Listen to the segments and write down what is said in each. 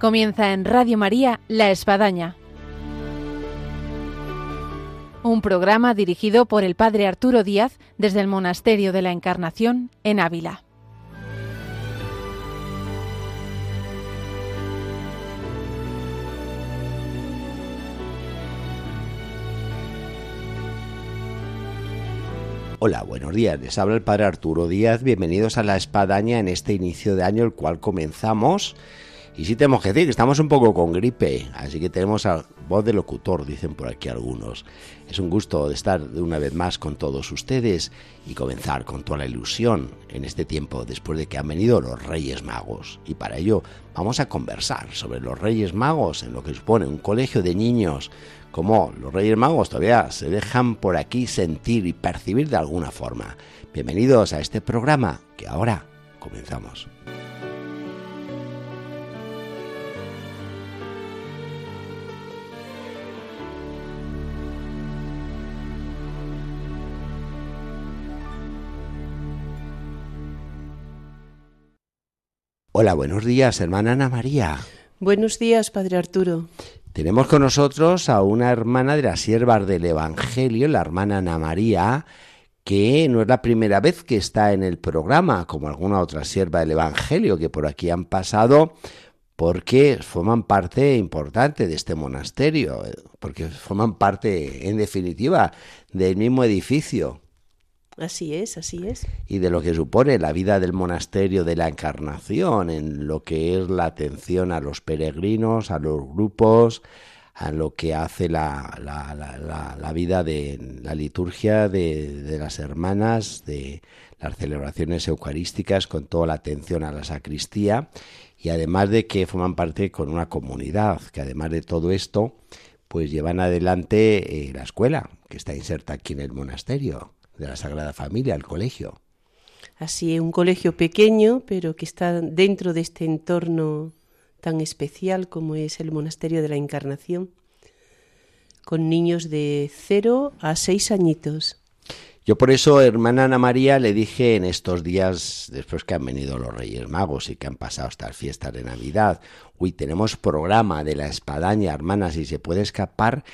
Comienza en Radio María La Espadaña. Un programa dirigido por el Padre Arturo Díaz desde el Monasterio de la Encarnación en Ávila. Hola, buenos días. Les habla el Padre Arturo Díaz. Bienvenidos a La Espadaña en este inicio de año, el cual comenzamos y sí tenemos que decir que estamos un poco con gripe, así que tenemos a voz de locutor, dicen por aquí algunos. Es un gusto estar de una vez más con todos ustedes y comenzar con toda la ilusión en este tiempo después de que han venido los Reyes Magos. Y para ello vamos a conversar sobre los Reyes Magos en lo que supone un colegio de niños, como los Reyes Magos todavía se dejan por aquí sentir y percibir de alguna forma. Bienvenidos a este programa que ahora comenzamos. Hola, buenos días, hermana Ana María. Buenos días, Padre Arturo. Tenemos con nosotros a una hermana de las siervas del Evangelio, la hermana Ana María, que no es la primera vez que está en el programa, como alguna otra sierva del Evangelio que por aquí han pasado, porque forman parte importante de este monasterio, porque forman parte, en definitiva, del mismo edificio. Así es, así es. Y de lo que supone la vida del monasterio de la Encarnación, en lo que es la atención a los peregrinos, a los grupos, a lo que hace la, la, vida de la liturgia de, de, las hermanas, de las celebraciones eucarísticas, con toda la atención a la sacristía, y además de que forman parte con una comunidad, que además de todo esto, pues llevan adelante eh, la escuela, que está inserta aquí en el monasterio de la Sagrada Familia, el colegio. Así un colegio pequeño, pero que está dentro de este entorno tan especial como es el Monasterio de la Encarnación, con niños de cero a seis añitos. Yo por eso, hermana Ana María, le dije en estos días, después que han venido los Reyes Magos y que han pasado estas fiestas de Navidad, uy, tenemos programa de la espadaña, hermana, si se puede escapar,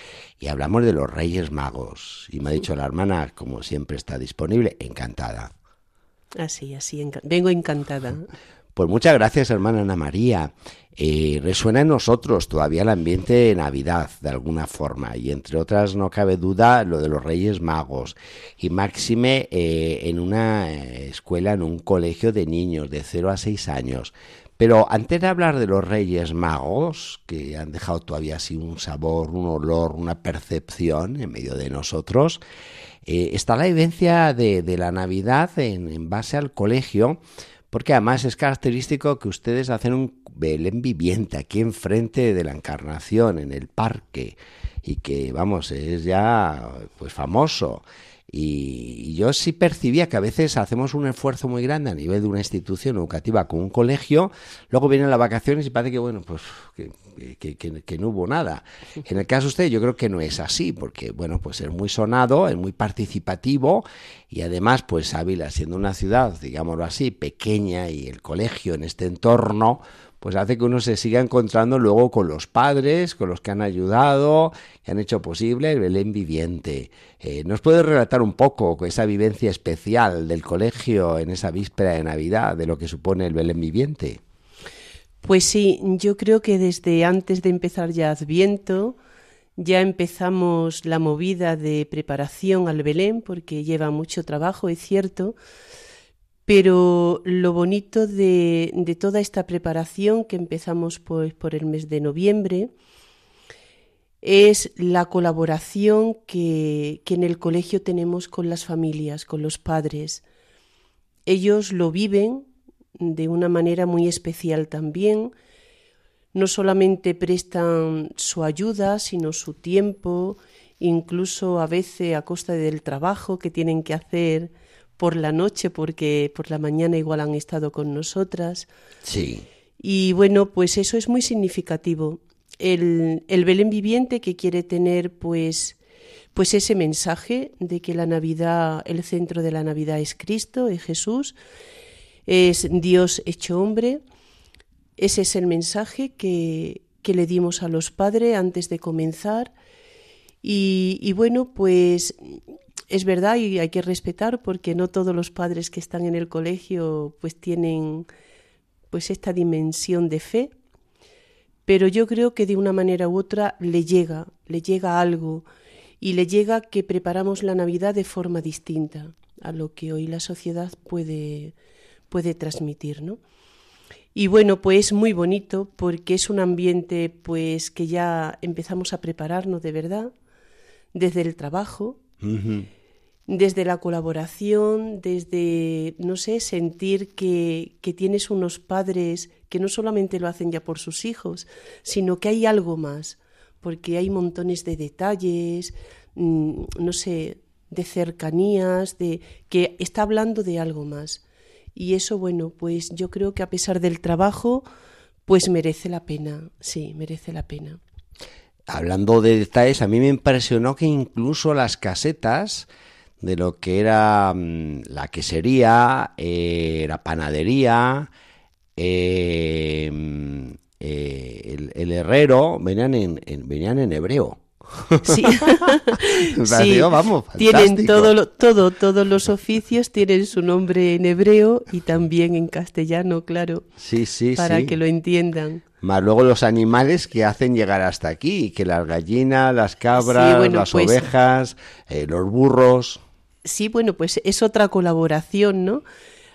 y hablamos de los Reyes Magos. Y me ha dicho la hermana, como siempre está disponible, encantada. Así, así, vengo encantada. Pues muchas gracias, hermana Ana María. Eh, resuena en nosotros todavía el ambiente de Navidad, de alguna forma, y entre otras no cabe duda lo de los Reyes Magos, y máxime eh, en una escuela, en un colegio de niños de 0 a 6 años. Pero antes de hablar de los Reyes Magos, que han dejado todavía así un sabor, un olor, una percepción en medio de nosotros, eh, está la vivencia de, la Navidad en base al colegio, porque además es característico que ustedes hacen un Belén viviente aquí enfrente de la Encarnación, en el parque, y que, vamos, es ya pues famoso. Y, yo sí percibía que a veces hacemos un esfuerzo muy grande a nivel de una institución educativa con un colegio, luego vienen las vacaciones y parece que, bueno, pues que, que, no hubo nada. En el caso de usted yo creo que no es así, porque, bueno, pues es muy sonado, es muy participativo y además, pues Ávila, siendo una ciudad, digámoslo así, pequeña y el colegio en este entorno, pues hace que uno se siga encontrando luego con los padres, con los que han ayudado, que han hecho posible el Belén viviente. Eh, ¿Nos puede relatar un poco esa vivencia especial del colegio en esa víspera de Navidad, de lo que supone el Belén viviente? Pues sí, yo creo que desde antes de empezar ya Adviento, ya empezamos la movida de preparación al Belén, porque lleva mucho trabajo, es cierto, pero lo bonito de, toda esta preparación que empezamos pues, por el mes de noviembre es la colaboración que, que en el colegio tenemos con las familias, con los padres. Ellos lo viven de una manera muy especial también. No solamente prestan su ayuda, sino su tiempo, incluso a veces a costa del trabajo que tienen que hacer por la noche porque por la mañana igual han estado con nosotras. Sí. Y bueno, pues eso es muy significativo. El, el Belén viviente que quiere tener pues, pues ese mensaje de que la Navidad, el centro de la Navidad es Cristo, es Jesús, es Dios hecho hombre, ese es el mensaje que, que le dimos a los padres antes de comenzar. Y, y, bueno, pues es verdad y hay que respetar porque no todos los padres que están en el colegio pues tienen pues esta dimensión de fe, pero yo creo que de una manera u otra le llega, le llega algo y le llega que preparamos la Navidad de forma distinta a lo que hoy la sociedad puede, puede transmitir, ¿no? Y bueno, pues muy bonito porque es un ambiente pues que ya empezamos a prepararnos de verdad desde el trabajo, desde la colaboración, desde, no sé, sentir que, que tienes unos padres que no solamente lo hacen ya por sus hijos, sino que hay algo más, porque hay montones de detalles, mm, no sé, de cercanías, de que está hablando de algo más. Y eso, bueno, pues yo creo que a pesar del trabajo, pues merece la pena, sí, merece la pena. Hablando de detalles, a mí me impresionó que incluso las casetas de lo que era mm, la quesería, eh, la panadería, eh, mm, eh, el, herrero, venían en, venían en hebreo. Sí, vamos, tienen todo, todo, todos los oficios tienen su nombre en hebreo y también en castellano, claro. Sí, sí, para que lo entiendan. Más luego los animales que hacen llegar hasta aquí, que las gallinas, las cabras, las pues ovejas, eh, los burros. Sí, bueno, pues es otra colaboración, ¿no?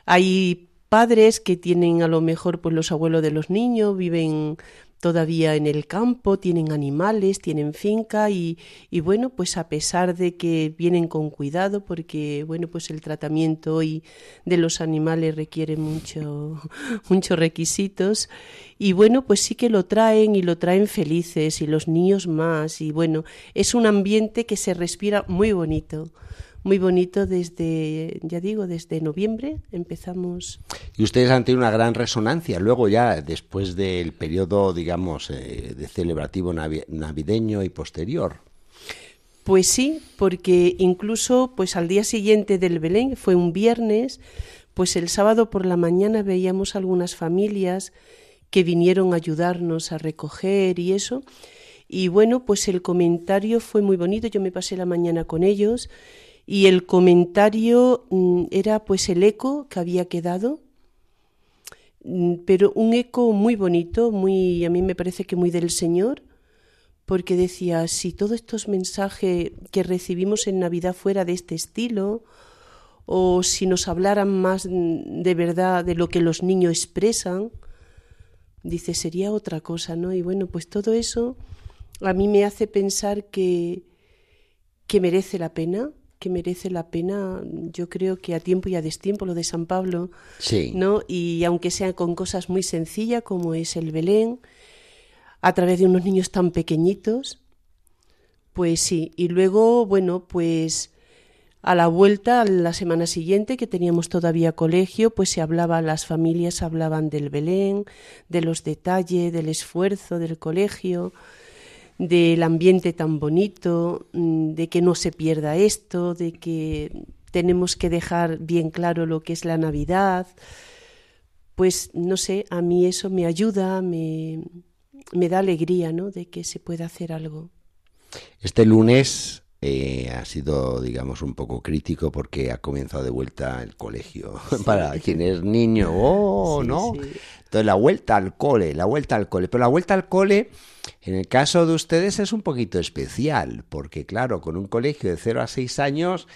Hay padres que tienen a lo mejor pues los abuelos de los niños, viven todavía en el campo, tienen animales, tienen finca y, y, bueno, pues a pesar de que vienen con cuidado, porque bueno, pues el tratamiento hoy de los animales requiere mucho, muchos requisitos y bueno, pues sí que lo traen y lo traen felices y los niños más y bueno, es un ambiente que se respira muy bonito muy bonito desde, ya digo, desde noviembre empezamos. Y ustedes han tenido una gran resonancia luego ya después del periodo, digamos, eh, de celebrativo navideño y posterior. Pues sí, porque incluso pues al día siguiente del Belén, fue un viernes, pues el sábado por la mañana veíamos algunas familias que vinieron a ayudarnos a recoger y eso. Y bueno, pues el comentario fue muy bonito, yo me pasé la mañana con ellos y el comentario mm, era pues el eco que había quedado, mm, pero un eco muy bonito, muy a mí me parece que muy del Señor, porque decía, si todos estos mensajes que recibimos en Navidad fuera de este estilo, o si nos hablaran más mm, de verdad de lo que los niños expresan, dice, sería otra cosa, ¿no? Y bueno, pues todo eso a mí me hace pensar que, que merece la pena, que merece la pena, yo creo que a tiempo y a destiempo, lo de San Pablo, sí. ¿no? Y aunque sea con cosas muy sencillas como es el Belén, a través de unos niños tan pequeñitos, pues sí. Y luego, bueno, pues a la vuelta, la semana siguiente, que teníamos todavía colegio, pues se hablaba, las familias hablaban del Belén, de los detalles, del esfuerzo del colegio, del ambiente tan bonito, mm, de que no se pierda esto, de que tenemos que dejar bien claro lo que es la Navidad. Pues no sé, a mí eso me ayuda, me, me da alegría, ¿no? De que se pueda hacer algo. Este lunes eh, ha sido, digamos, un poco crítico porque ha comenzado de vuelta el colegio. Para quien es niño, oh, ¿no? Entonces, la vuelta al cole, la vuelta al cole. Pero la vuelta al cole, en el caso de ustedes, es un poquito especial, porque, claro, con un colegio de 0 a 6 años,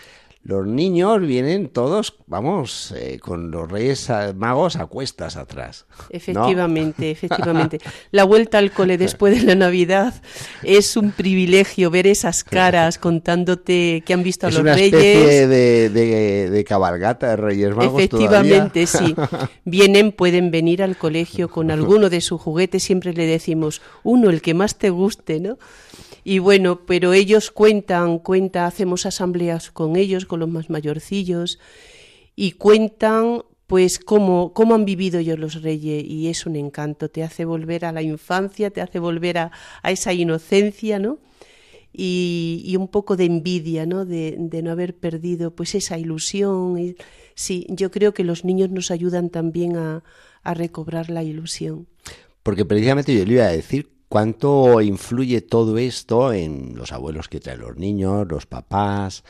los niños vienen todos, vamos, eh, con los reyes magos a cuestas atrás. Efectivamente, efectivamente. La vuelta al cole después de la Navidad es un privilegio ver esas caras contándote que han visto a los reyes. Es una especie de, de, cabalgata de reyes magos. Efectivamente, sí. Vienen, pueden venir al colegio con alguno de sus juguetes, siempre le decimos uno, el que más te guste, ¿no? Y bueno, pero ellos cuentan, cuentan, hacemos asambleas con ellos, con los más mayorcillos, y cuentan pues cómo, cómo han vivido ellos los reyes y es un encanto, te hace volver a la infancia, te hace volver a, esa inocencia, ¿no? Y, un poco de envidia, ¿no? De, de, no haber perdido pues esa ilusión. Y, sí, yo creo que los niños nos ayudan también a, a recobrar la ilusión. Porque precisamente yo le iba a decir cuánto influye todo esto en los abuelos que traen los niños, los papás,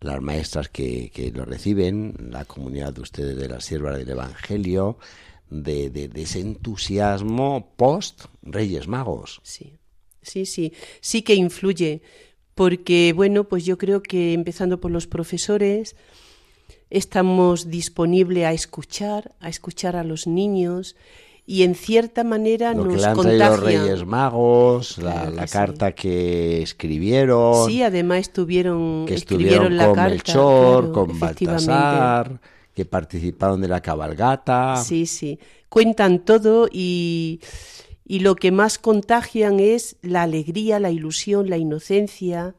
las maestras que, que lo reciben, la comunidad de ustedes de la sierva del Evangelio, de, de, ese entusiasmo post Reyes Magos. Sí, sí, sí, sí que influye, porque bueno, pues yo creo que empezando por los profesores, estamos disponibles a escuchar, a escuchar a los niños y en cierta manera Lo nos que le han contagia. traído los Reyes Magos, la, que sí. carta que escribieron, Sí, además estuvieron, que escribieron estuvieron la con carta, Melchor, claro, con. Baltasar, que participaron de la cabalgata. Sí, sí. Cuentan todo y, y lo que más contagian es la alegría, la ilusión, la inocencia.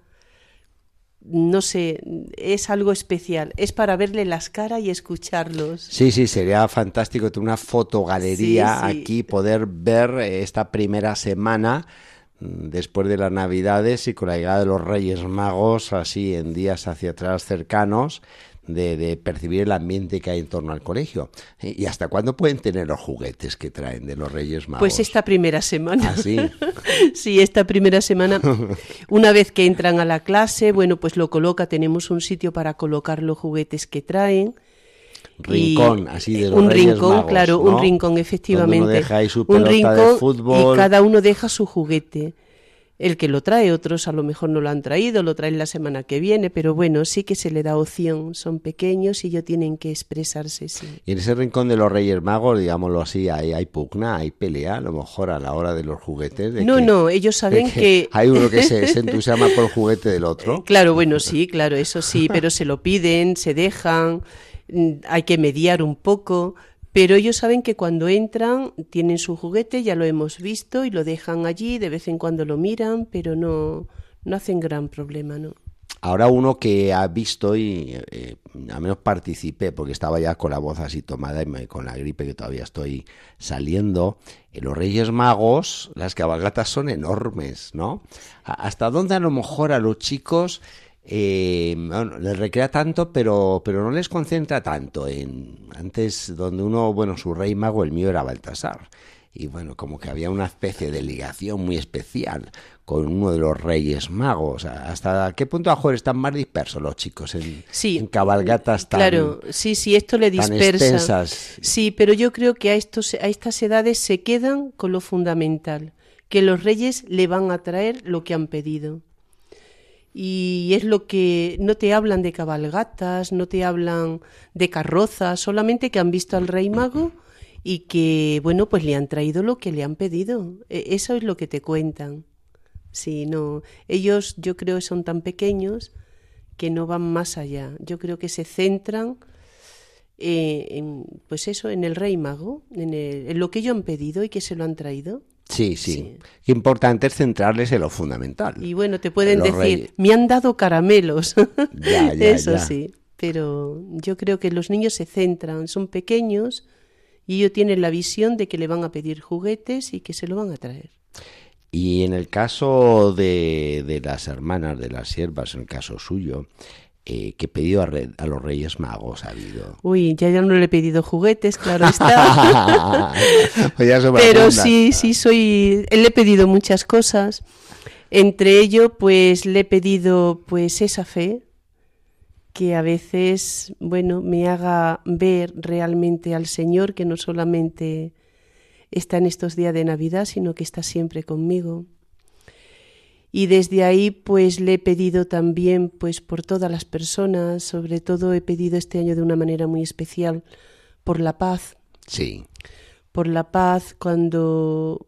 No sé, es algo especial. Es para verle las caras y escucharlos. Sí, sí, sería fantástico tener una fotogalería Sí, sí. aquí, poder ver eh, esta primera semana mm, después de las Navidades y con la llegada de los Reyes Magos, así en días hacia atrás cercanos, de, de percibir el ambiente que hay en torno al colegio. ¿Y hasta cuándo pueden tener los juguetes que traen de los Reyes Magos? Pues esta primera semana. ¿Ah, sí? Sí, esta primera semana, una vez que entran a la clase, bueno, pues lo coloca, tenemos un sitio para colocar los juguetes que traen. Rincón, así de los un Reyes rincón, Magos, claro, ¿no? un rincón, efectivamente. Donde uno deja ahí su un pelota de rincón fútbol. y cada uno deja su juguete. El que lo trae, otros a lo mejor no lo han traído, lo traen la semana que viene, pero bueno, sí que se le da opción. Son pequeños y ellos tienen que expresarse, sí. Y en ese rincón de los Reyes Magos, digámoslo así, hay, hay pugna, hay pelea, a lo mejor a la hora de los juguetes. de No, que- no, ellos saben que... Hay uno que se, se entusiasma por el juguete del otro. Claro, bueno, sí, claro, eso sí, pero se lo piden, se dejan, mm, hay que mediar un poco, pero ellos saben que cuando entran tienen su juguete, ya lo hemos visto, y lo dejan allí, de vez en cuando lo miran, pero no, no hacen gran problema, ¿no? Ahora uno que ha visto y eh, al menos participé, porque estaba ya con la voz así tomada y me- con la gripe que todavía estoy saliendo, en los Reyes Magos las cabalgatas son enormes, ¿no? ¿Hasta dónde a lo mejor a los chicos eh, bueno, les recrea tanto, pero, pero no les concentra tanto en antes donde uno, bueno, su rey mago, el mío era Baltasar. Y bueno, como que había una especie de ligación muy especial con uno de los reyes magos. ¿Hasta qué punto a mejor están más dispersos los chicos en, Sí, en cabalgatas tan, Claro, sí, sí, esto le dispersa. Sí, pero yo creo que a, estos, a estas edades se quedan con lo fundamental, que los reyes le van a traer lo que han pedido. Y es lo que no te hablan de cabalgatas, no te hablan de carrozas, solamente que han visto al rey mago y que, bueno, pues le han traído lo que le han pedido. E- Eso es lo que te cuentan. Sí, no. Ellos yo creo que son tan pequeños que no van más allá. Yo creo que se centran eh, en, pues eso, en el rey mago, en, el- en lo que ellos han pedido y que se lo han traído. Sí, sí, Sí. Qué importante es centrarles en lo fundamental. Y bueno, te pueden decir, reyes. me han dado caramelos. Ya, ya, eso ya. sí. Pero yo creo que los niños se centran, son pequeños y ellos tienen la visión de que le van a pedir juguetes y que se lo van a traer. Y en el caso de, de las hermanas de las siervas, en el caso suyo, eh, ¿qué pedido a, re- a los Reyes Magos ha habido? Uy, ya, ya no le he pedido juguetes, claro está. Pues Pero sí, sí soy. Le he pedido muchas cosas. Entre ello, pues le he pedido, pues esa fe que a veces, bueno, me haga ver realmente al Señor que no solamente está en estos días de Navidad, sino que está siempre conmigo. Y desde ahí, pues le he pedido también, pues por todas las personas, sobre todo he pedido este año de una manera muy especial por la paz, Sí, por la paz cuando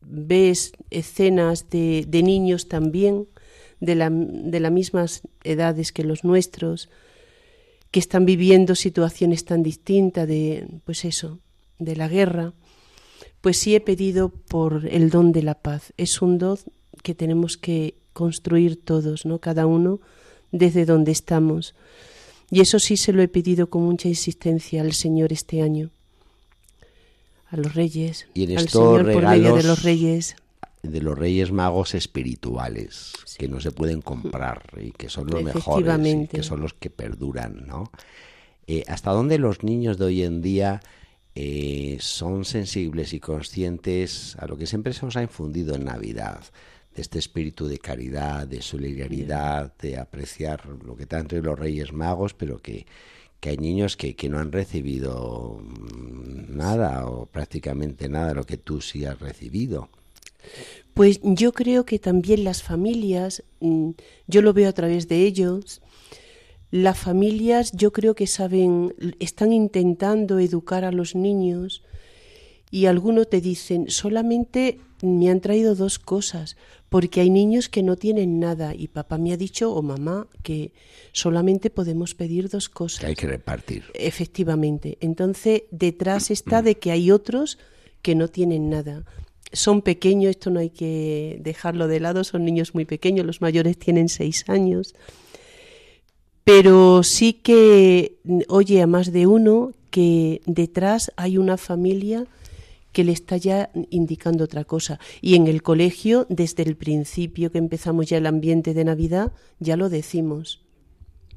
ves escenas de, de niños también de la, de las mismas edades que los nuestros que están viviendo situaciones tan distintas de pues eso de la guerra pues sí he pedido por el don de la paz. Es un don que tenemos que construir todos no cada uno desde donde estamos. Y eso sí se lo he pedido con mucha insistencia al Señor este año. A los reyes, Y en al Señor por medio de los reyes. de los Reyes Magos espirituales, que no se pueden comprar y que son los mejores, y que son los que perduran, ¿no? Eh, ¿Hasta dónde los niños de hoy en día eh, son sensibles y conscientes a lo que siempre se nos ha infundido en Navidad, de este espíritu de caridad, de solidaridad, de apreciar lo que están entre los Reyes Magos, pero que, que hay niños que, que, no han recibido mm, nada o prácticamente nada de lo que tú sí has recibido. Pues yo creo que también las familias, mm, yo lo veo a través de ellos, las familias yo creo que saben, están intentando educar a los niños y algunos te dicen, solamente me han traído dos cosas, porque hay niños que no tienen nada y papá me ha dicho o mamá que solamente podemos pedir dos cosas. Que hay que repartir. Efectivamente. Entonces, detrás está de que hay otros que no tienen nada. Son pequeños, esto no hay que dejarlo de lado, son niños muy pequeños, los mayores tienen seis años pero sí que oye a más de uno que detrás hay una familia que le está ya indicando otra cosa. Y en el colegio, desde el principio que empezamos ya el ambiente de Navidad, ya lo decimos.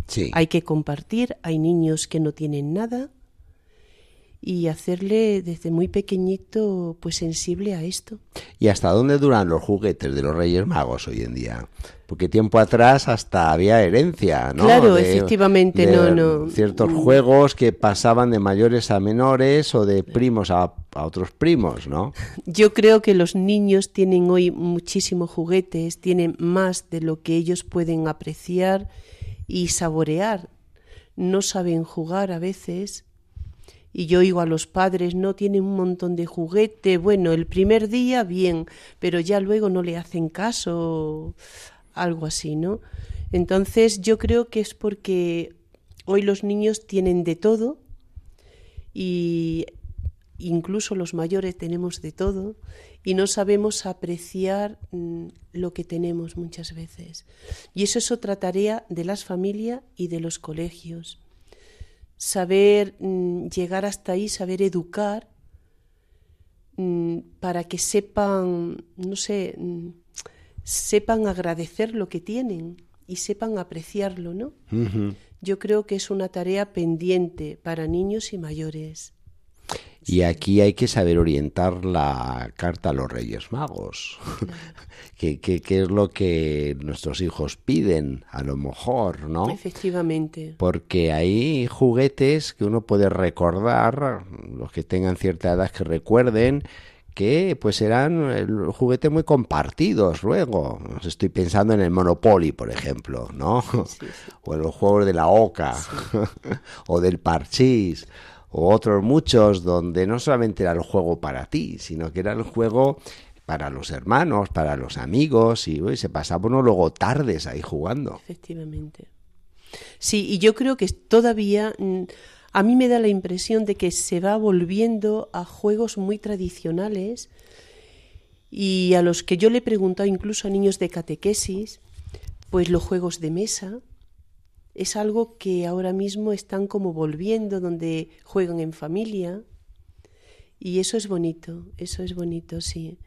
Sí. Hay que compartir, hay niños que no tienen nada y hacerle desde muy pequeñito pues sensible a esto. ¿Y hasta dónde duran los juguetes de los Reyes Magos hoy en día? porque tiempo atrás hasta había herencia, ¿no? Claro, efectivamente, no, no. Ciertos juegos que pasaban de mayores a menores o de primos a, otros primos, ¿no? Yo creo que los niños tienen hoy muchísimos juguetes, tienen más de lo que ellos pueden apreciar y saborear. No saben jugar a veces. Y yo oigo a los padres, no tienen un montón de juguete. Bueno, el primer día bien, pero ya luego no le hacen caso algo así, ¿no? Entonces yo creo que es porque hoy los niños tienen de todo y incluso los mayores tenemos de todo y no sabemos apreciar mm, lo que tenemos muchas veces. Y eso es otra tarea de las familias y de los colegios. Saber mm, llegar hasta ahí, saber educar mm, para que sepan, no sé, sepan agradecer lo que tienen y sepan apreciarlo, ¿no? Yo creo que es una tarea pendiente para niños y mayores. Y aquí hay que saber orientar la carta a los Reyes Magos. ¿Qué, es lo que nuestros hijos piden? A lo mejor, ¿no? Efectivamente. Porque hay juguetes que uno puede recordar, los que tengan cierta edad que recuerden, que pues eran juguetes muy compartidos luego. Estoy pensando en el Monopoly, por ejemplo, ¿no? O en los juegos de la Oca, o del Parchís, o otros muchos donde no solamente era el juego para ti, sino que era el juego para los hermanos, para los amigos, y se pasaba uno luego tardes ahí jugando. Efectivamente. Sí, y yo creo que todavía mm, a mí me da la impresión de que se va volviendo a juegos muy tradicionales y a los que yo le he preguntado incluso a niños de catequesis, pues los juegos de mesa es algo que ahora mismo están como volviendo, donde juegan en familia. Y eso es bonito, eso es bonito, sí.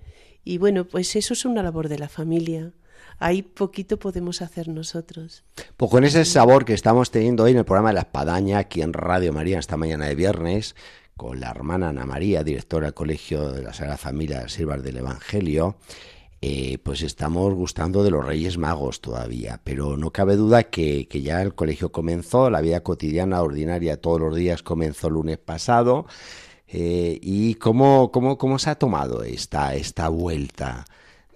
Y bueno, pues eso es una labor de la familia ahí poquito podemos hacer nosotros. Pues con ese sabor que estamos teniendo hoy en el programa de La Espadaña, aquí en Radio María, esta mañana de viernes, con la hermana Ana María, directora del Colegio de la Sagrada Familia de Silvas del Evangelio, eh, pues estamos gustando de los Reyes Magos todavía, pero no cabe duda que, que, ya el colegio comenzó, la vida cotidiana ordinaria todos los días comenzó el lunes pasado. Eh, ¿Y cómo, cómo, cómo se ha tomado esta, esta vuelta?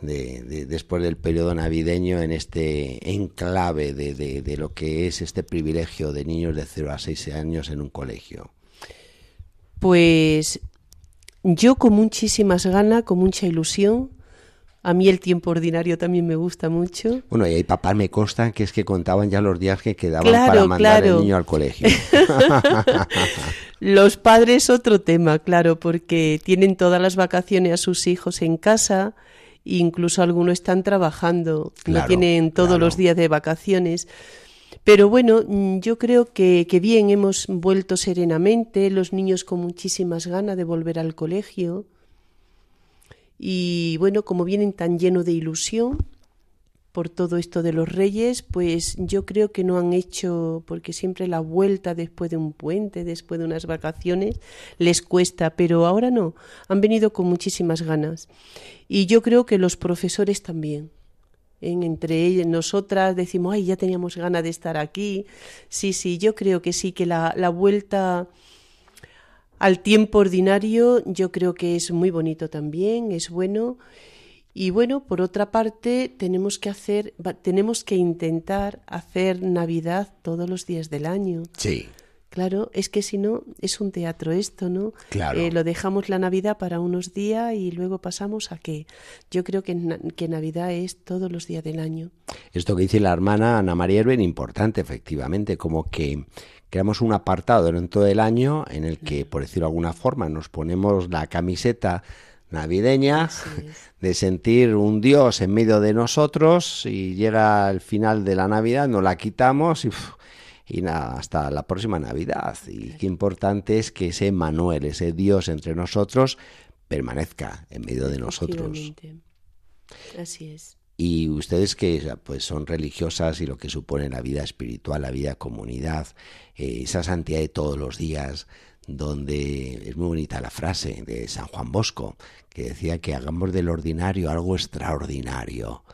de, después del periodo navideño en este enclave de, de, lo que es este privilegio de niños de 0 a 6 años en un colegio? Pues yo con muchísimas ganas, con mucha ilusión. A mí el tiempo ordinario también me gusta mucho. Bueno, y ahí papá me consta que es que contaban ya los días que quedaban para mandar al niño al colegio. los padres otro tema, claro, porque tienen todas las vacaciones a sus hijos en casa, incluso algunos están trabajando, no tienen todos los días de vacaciones. Pero bueno, mm, yo creo que, que, bien hemos vuelto serenamente, los niños con muchísimas ganas de volver al colegio. Y bueno, como vienen tan llenos de ilusión, por todo esto de los reyes, pues yo creo que no han hecho, porque siempre la vuelta después de un puente, después de unas vacaciones, les cuesta, pero ahora no, han venido con muchísimas ganas. Y yo creo que los profesores también. entre ellos, nosotras decimos, ay, ya teníamos ganas de estar aquí. Sí, sí, yo creo que sí, que la, la vuelta al tiempo ordinario yo creo que es muy bonito también, es bueno y bueno, por otra parte, tenemos que hacer, tenemos que intentar hacer Navidad todos los días del año. Sí. Claro, es que si no, es un teatro esto, ¿no? Claro. Eh, lo dejamos la Navidad para unos días y luego pasamos a qué. Yo creo que, que Navidad es todos los días del año. Esto que dice la hermana Ana María es bien importante, efectivamente, como que creamos un apartado dentro del año en el que, por decirlo de alguna forma, nos ponemos la camiseta navideña, de sentir un Dios en medio de nosotros y llega el final de la Navidad, nos la quitamos y, nada, hasta la próxima Navidad. Y qué importante es que ese Manuel, ese Dios entre nosotros, permanezca en medio de nosotros. Así es. Y ustedes que pues son religiosas y lo que supone la vida espiritual, la vida comunidad, eh, esa santidad de todos los días, donde es muy bonita la frase de San Juan Bosco, que decía que hagamos del ordinario algo extraordinario.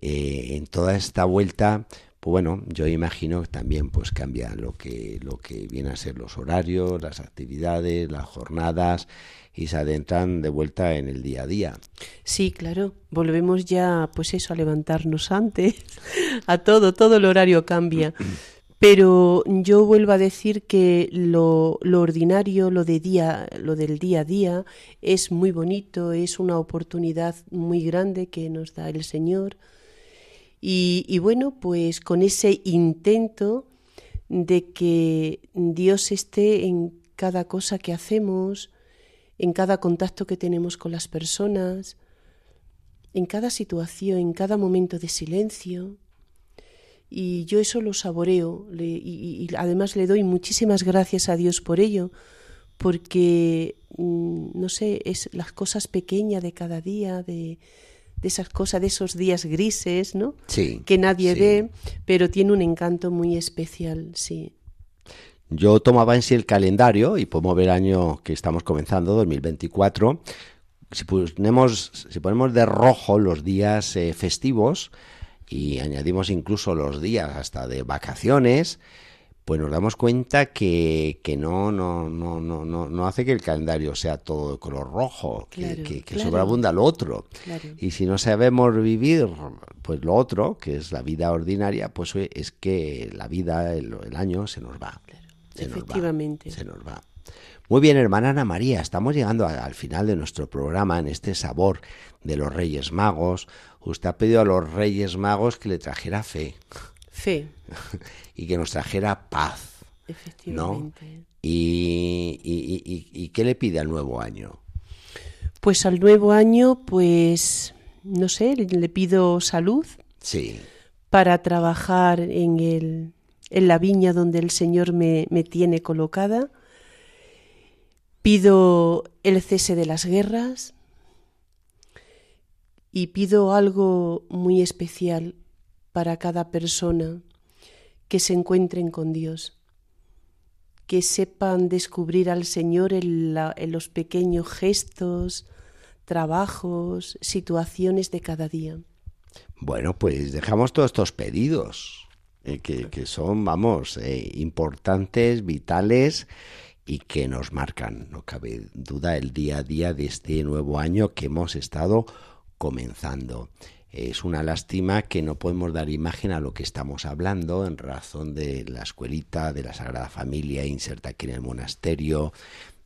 Eh, en toda esta vuelta, pues bueno, yo imagino que también pues cambia lo que, lo que viene a ser los horarios, las actividades, las jornadas y se adentran de vuelta en el día a día. Sí, claro, volvemos ya pues eso a levantarnos antes, a todo, todo el horario cambia. Pero yo vuelvo a decir que lo, lo, ordinario, lo de día, lo del día a día, es muy bonito, es una oportunidad muy grande que nos da el Señor. Y, y bueno, pues con ese intento de que Dios esté en cada cosa que hacemos, en cada contacto que tenemos con las personas, en cada situación, en cada momento de silencio. Y yo eso lo saboreo y, además le doy muchísimas gracias a Dios por ello, porque, mm, no sé, es las cosas pequeñas de cada día, de, esas cosas, de esos días grises, ¿no? Sí. Que nadie ve, pero tiene un encanto muy especial, sí. Yo tomaba en sí el calendario y podemos ver el año que estamos comenzando, 2024. Si ponemos, si ponemos de rojo los días eh, festivos, y añadimos incluso los días hasta de vacaciones, pues nos damos cuenta que, que no, no, no, no, no, no hace que el calendario sea todo de color rojo, que, que, sobreabunda lo otro. Y si no sabemos vivir pues lo otro, que es la vida ordinaria, pues es que la vida, el, año se nos va. Se Efectivamente. se nos va. Muy bien, hermana Ana María, estamos llegando al final de nuestro programa en este sabor de los Reyes Magos. Usted ha pedido a los Reyes Magos que le trajera fe. Fe. y que nos trajera paz. Efectivamente. ¿Y, y, qué le pide al nuevo año? Pues al nuevo año, pues, no sé, le pido salud. Sí. Para trabajar en, el, en la viña donde el Señor me, me tiene colocada. Pido el cese de las guerras y pido algo muy especial para cada persona que se encuentren con Dios, que sepan descubrir al Señor en, los pequeños gestos, trabajos, situaciones de cada día. Bueno, pues dejamos todos estos pedidos, eh, que, son, vamos, eh, importantes, vitales y que nos marcan, no cabe duda, el día a día de este nuevo año que hemos estado comenzando. Es una lástima que no podemos dar imagen a lo que estamos hablando en razón de la escuelita de la Sagrada Familia inserta aquí en el monasterio,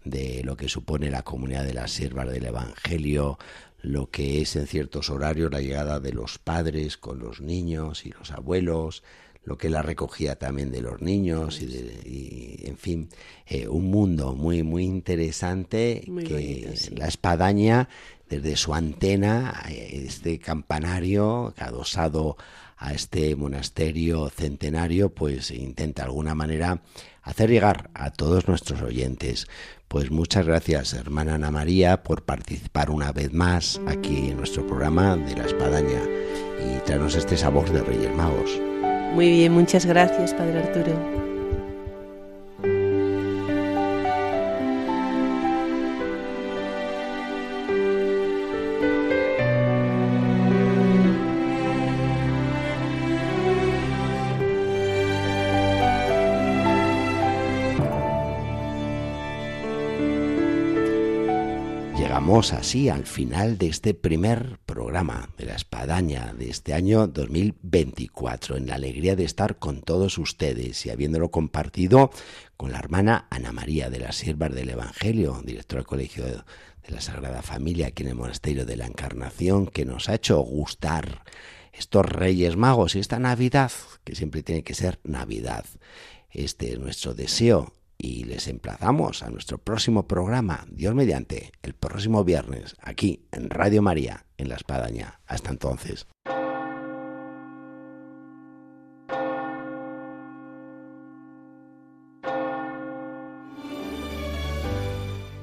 de lo que supone la comunidad de las siervas del Evangelio, lo que es en ciertos horarios la llegada de los padres con los niños y los abuelos, lo que es la recogida también de los niños y, en fin, eh, un mundo muy muy interesante que la espadaña desde su antena, este campanario adosado a este monasterio centenario, pues intenta de alguna manera hacer llegar a todos nuestros oyentes. Pues muchas gracias, hermana Ana María, por participar una vez más aquí en nuestro programa de la Espadaña. y traernos este sabor de Reyes Magos. Muy bien, muchas gracias, Padre Arturo. Así al final de este primer programa de la espadaña de este año 2024, en la alegría de estar con todos ustedes y habiéndolo compartido con la hermana Ana María de las Siervas del Evangelio, directora del Colegio de la Sagrada Familia aquí en el Monasterio de la Encarnación, que nos ha hecho gustar estos Reyes Magos y esta Navidad, que siempre tiene que ser Navidad. Este es nuestro deseo y les emplazamos a nuestro próximo programa, Dios mediante, el próximo viernes, aquí en Radio María, en La Espadaña. Hasta entonces.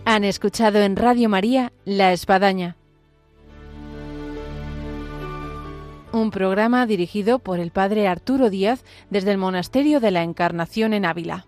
Han escuchado en Radio María La Espadaña, un programa dirigido por el Padre Arturo Díaz desde el Monasterio de la Encarnación en Ávila.